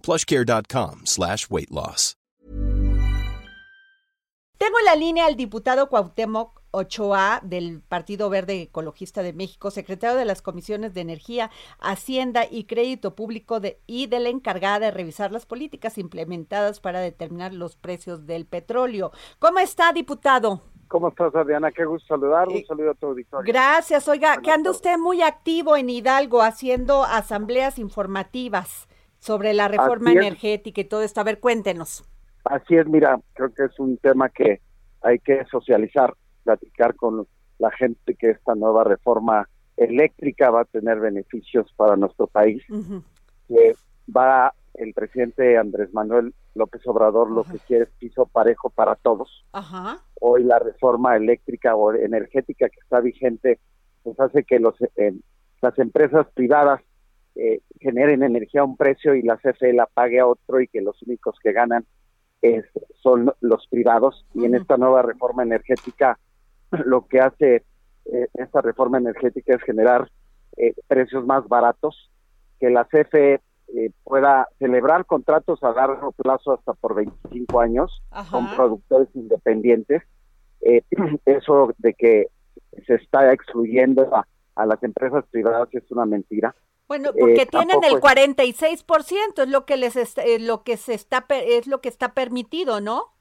plushcare.com slash weight loss. Tengo en la línea al diputado Cuauhtémoc Ochoa del Partido Verde Ecologista de México, secretario de las Comisiones de Energía, Hacienda y Crédito Público de, y de la encargada de revisar las políticas implementadas para determinar los precios del petróleo. ¿Cómo está, diputado? ¿Cómo estás, Adriana? Qué gusto saludar. Un Eh, saludo a tu auditorio. Gracias. Oiga, Buenas que anda usted muy activo en Hidalgo haciendo asambleas informativas sobre la reforma energética y todo esto. A ver, cuéntenos. Así es, mira, creo que es un tema que hay que socializar, platicar con la gente que esta nueva reforma eléctrica va a tener beneficios para nuestro país. Que va el presidente Andrés Manuel López Obrador lo que quiere es piso parejo para todos. Ajá. Hoy la reforma eléctrica o energética que está vigente pues hace que los eh, las empresas privadas eh, generen energía a un precio y la CFE la pague a otro y que los únicos que ganan es, son los privados y en esta nueva reforma energética lo que hace eh, esta reforma energética es generar eh, precios más baratos que la CFE eh, pueda celebrar contratos a largo plazo hasta por 25 años Ajá. con productores independientes. Eh, eso de que se está excluyendo a, a las empresas privadas es una mentira. Bueno, porque Eh, tienen el tampoco 46%, es lo que les est- eh, lo que se está es lo que está permitido, ¿no?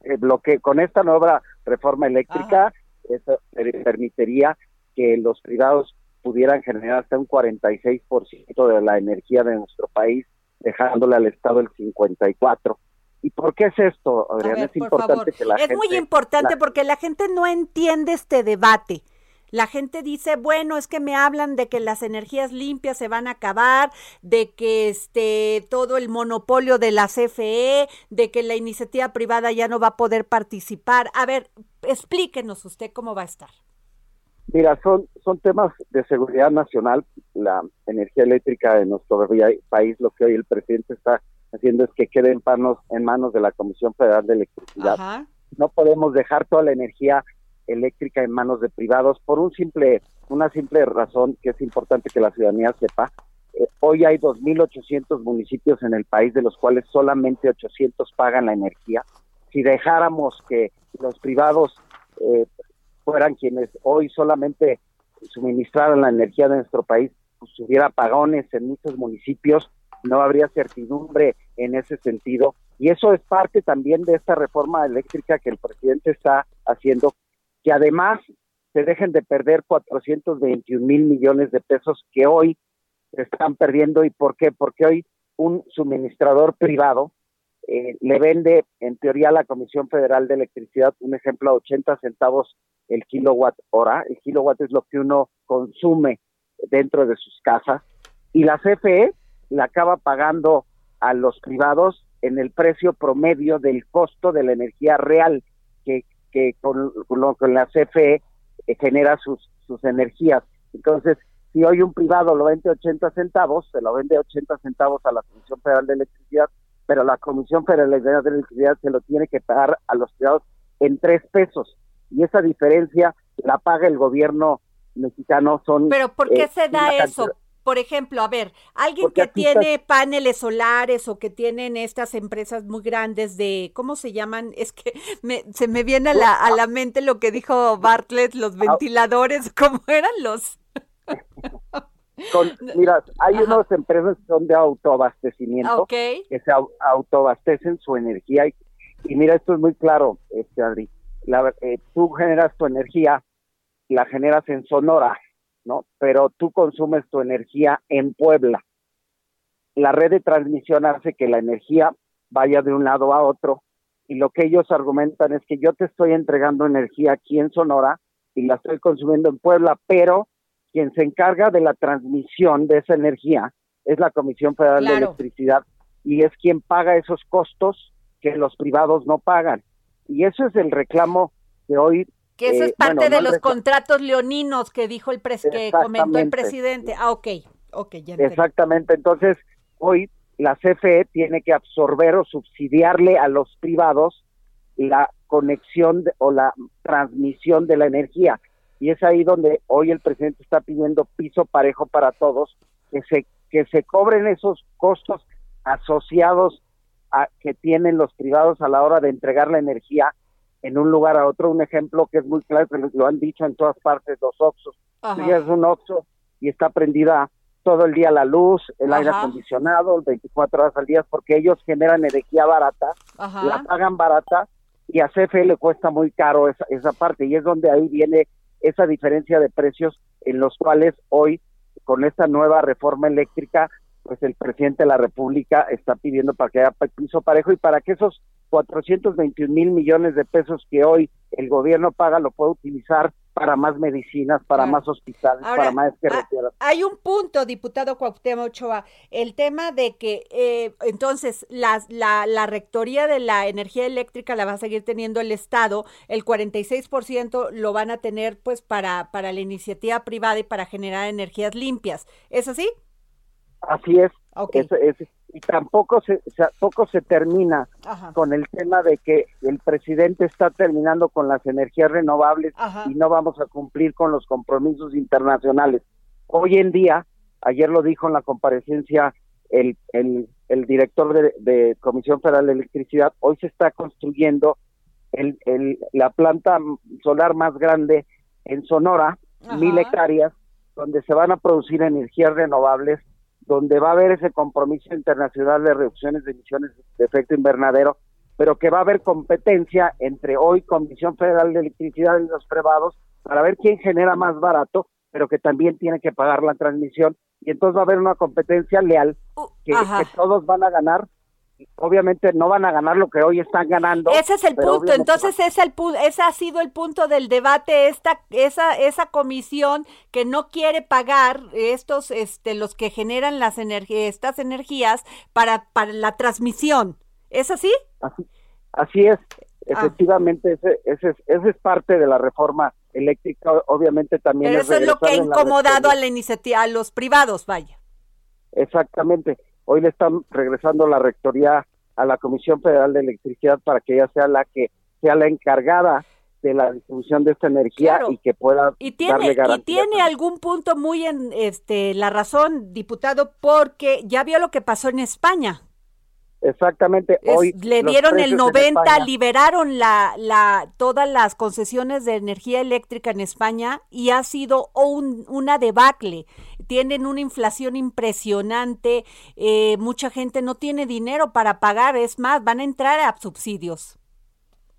Eh, lo que con esta nueva reforma eléctrica eso per- permitiría que los privados pudieran generar hasta un 46% de la energía de nuestro país, dejándole al Estado el 54. ¿Y por qué es esto, A Adriana? ver, es por importante que la es muy importante la- porque la gente no entiende este debate. La gente dice, bueno, es que me hablan de que las energías limpias se van a acabar, de que este todo el monopolio de la CFE, de que la iniciativa privada ya no va a poder participar. A ver, explíquenos usted cómo va a estar. Mira, son, son temas de seguridad nacional. La energía eléctrica de nuestro país, lo que hoy el presidente está haciendo es que quede en manos, en manos de la Comisión Federal de Electricidad. Ajá. No podemos dejar toda la energía eléctrica en manos de privados por una simple razón que es importante que la ciudadanía sepa. Eh, hoy hay 2.800 municipios en el país, de los cuales solamente 800 pagan la energía. Si dejáramos que los privados eh, fueran quienes hoy solamente suministraran la energía de nuestro país, pues hubiera apagones en muchos municipios, no habría certidumbre en ese sentido. Y eso es parte también de esta reforma eléctrica que el presidente está haciendo, que además se dejen de perder 421 mil millones de pesos que hoy se están perdiendo. ¿Y por qué? Porque hoy un suministrador privado eh, le vende, en teoría, a la Comisión Federal de Electricidad, un ejemplo, a 80 centavos el kilowatt hora. El kilowatt es lo que uno consume dentro de sus casas. Y la CFE la acaba pagando a los privados en el precio promedio del costo de la energía real que, con, con que la CFE eh, genera sus, sus energías. Entonces, si hoy un privado lo vende 80 centavos, se lo vende 80 centavos a la Comisión Federal de Electricidad, pero la Comisión Federal de Electricidad se lo tiene que pagar a los privados en tres pesos. Y esa diferencia la paga el gobierno mexicano. Son, Pero ¿por qué eh, se da eso? cantidad- Por ejemplo, a ver, alguien Porque que tiene paneles solares o que tienen estas empresas muy grandes de, ¿cómo se llaman? Es que me- se me viene a la, a la mente lo que dijo Bartlett, los ventiladores, ¿cómo eran los? mira, hay unas empresas que son de autoabastecimiento, que se autoabastecen su energía. Y, mira, esto es muy claro, este Adri. La, eh, tú generas tu energía, la generas en Sonora, ¿no? Pero tú consumes tu energía en Puebla. La red de transmisión hace que la energía vaya de un lado a otro y lo que ellos argumentan es que yo te estoy entregando energía aquí en Sonora y la estoy consumiendo en Puebla, pero quien se encarga de la transmisión de esa energía es la Comisión Federal de Electricidad y es quien paga esos costos que los privados no pagan. Y eso es el reclamo que hoy que eso es eh, parte de los contratos leoninos que dijo el pres que comentó el presidente. Ah, ok, ok, ya Exactamente, entonces hoy la CFE tiene que absorber o subsidiarle a los privados la conexión o la transmisión de la energía. Y es ahí donde hoy el presidente está pidiendo piso parejo para todos, que se, que se cobren esos costos asociados a, que tienen los privados a la hora de entregar la energía en un lugar a otro. Un ejemplo que es muy claro, que lo han dicho en todas partes, los Oxos. Es un Oxo y está prendida todo el día la luz, el aire acondicionado, 24 horas al día, porque ellos generan energía barata, la pagan barata y a CFE le cuesta muy caro esa, esa parte y es donde ahí viene esa diferencia de precios en los cuales hoy con esta nueva reforma eléctrica pues el presidente de la República está pidiendo para que haya piso parejo y para que esos 421 mil millones de pesos que hoy el gobierno paga lo pueda utilizar para más medicinas, para más hospitales, para más carreteras. Hay un punto, diputado Cuauhtémoc Ochoa, el tema de que eh, entonces la, la, la, rectoría de la energía eléctrica la va a seguir teniendo el Estado, el 46% lo van a tener pues para, para la iniciativa privada y para generar energías limpias. ¿Es así? Así es. Y tampoco se, poco se termina con el tema de que el presidente está terminando con las energías renovables y no vamos a cumplir con los compromisos internacionales. Hoy en día, ayer lo dijo en la comparecencia el, el, el director de, Comisión Federal de Electricidad, hoy se está construyendo el, el, la planta solar más grande en Sonora, mil hectáreas, donde se van a producir energías renovables donde va a haber ese compromiso internacional de reducciones de emisiones de efecto invernadero, pero que va a haber competencia entre hoy Comisión Federal de Electricidad y los privados para ver quién genera más barato, pero que también tiene que pagar la transmisión. Y entonces va a haber una competencia leal uh, que todos van a ganar obviamente no van a ganar lo que hoy están ganando. Ese es el punto, entonces es el ese ha sido el punto del debate esta esa esa comisión que no quiere pagar estos este los que generan las energías estas energías para para la transmisión. ¿Es así? Así, es. Ah. Efectivamente, ese, ese, ese, es parte de la reforma eléctrica, obviamente también. Pero eso es lo que ha incomodado a la iniciativa, a los privados, vaya. Exactamente. Hoy le están regresando la rectoría a la Comisión Federal de Electricidad para que ella sea la que sea la encargada de la distribución de esta energía y que pueda y tiene y tiene algún punto muy en este la razón diputado porque ya vio lo que pasó en España Exactamente. Hoy le dieron el 90, liberaron la, la, todas las concesiones de energía eléctrica en España y ha sido un, una debacle. Tienen una inflación impresionante, eh, mucha gente no tiene dinero para pagar, es más, van a entrar a subsidios.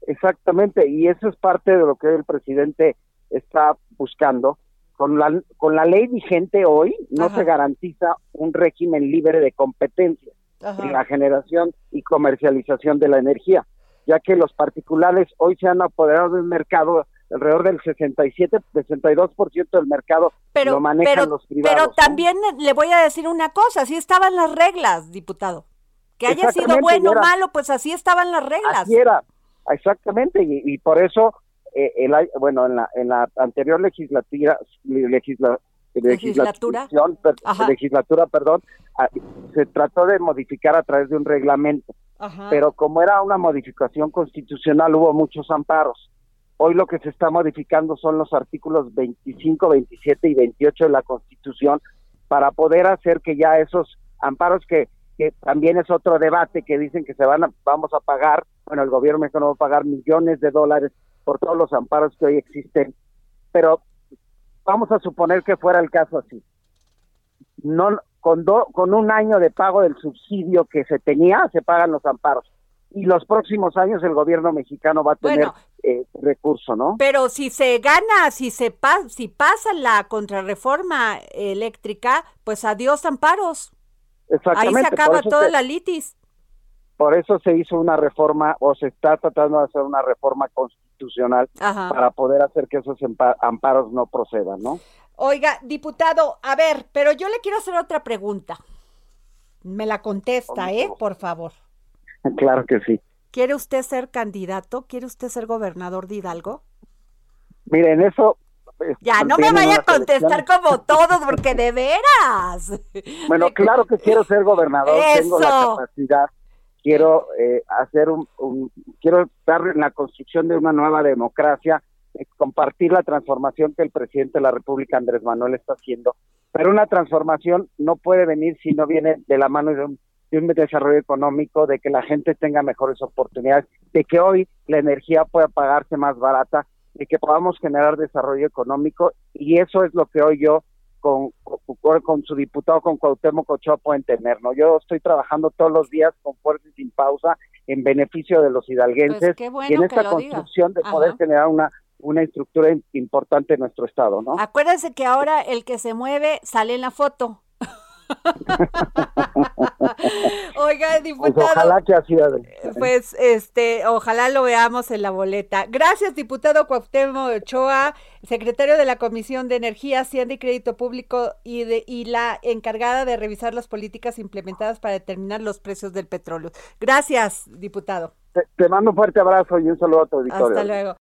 Exactamente, y eso es parte de lo que el presidente está buscando. Con la, con la ley vigente hoy no se garantiza un régimen libre de competencia en la generación y comercialización de la energía, ya que los particulares hoy se han apoderado del mercado alrededor del 67, 62% del mercado pero, lo manejan los privados. Pero también le voy a decir una cosa, así estaban las reglas, diputado. Que haya sido bueno o malo, pues así estaban las reglas. Así era, exactamente, y, por eso, eh, el, bueno, en la, en la anterior legislatura, legisla, legislatura, legislatura, perdón, ah, se trató de modificar a través de un reglamento, pero como era una modificación constitucional hubo muchos amparos. Hoy lo que se está modificando son los artículos 25, 27 y 28 de la Constitución para poder hacer que ya esos amparos que, que también es otro debate que dicen que se van a, vamos a pagar, bueno, el gobierno mexicano va a pagar millones de dólares por todos los amparos que hoy existen, pero vamos a suponer que fuera el caso así. no con, con un año de pago del subsidio que se tenía, se pagan los amparos. Y los próximos años el gobierno mexicano va a tener eh, recurso, ¿no? Pero si se gana, si se pa si pasa la contrarreforma eléctrica, pues adiós amparos. Ahí se acaba toda la litis. Por eso se hizo una reforma o se está tratando de hacer una reforma constitucional para poder hacer que esos amparos no procedan, ¿no? Oiga, diputado, a ver, pero yo le quiero hacer otra pregunta. Me la contesta, ¿eh? Por favor. Claro que sí. ¿Quiere usted ser candidato? ¿Quiere usted ser gobernador de Hidalgo? Miren, eso... Pues, ya, no me vaya a contestar como todos, porque de veras. Bueno, claro que quiero ser gobernador, tengo la capacidad, quiero eh, hacer un, quiero estar en la construcción de una nueva democracia, eh, compartir la transformación que el presidente de la República, Andrés Manuel, está haciendo. Pero una transformación no puede venir si no viene de la mano de un, de un desarrollo económico, de que la gente tenga mejores oportunidades, de que hoy la energía pueda pagarse más barata, de que podamos generar desarrollo económico y eso es lo que hoy yo con, con, su diputado, con Cuauhtémoc Ochoa, pueden tener, ¿no? Yo estoy trabajando todos los días con fuerza y sin pausa en beneficio de los hidalguenses pues y en esta construcción de poder generar una una estructura importante en nuestro estado, ¿no? Acuérdense que ahora el que se mueve sale en la foto. Pues diputado. Pues ojalá que así Pues este, ojalá lo veamos en la boleta. Gracias, diputado Cuauhtémoc Ochoa, secretario de la Comisión de Energía, Hacienda y Crédito Público y de y la encargada de revisar las políticas implementadas para determinar los precios del petróleo. Gracias, diputado. Te, mando un fuerte abrazo y un saludo a tu auditorio. Hasta luego.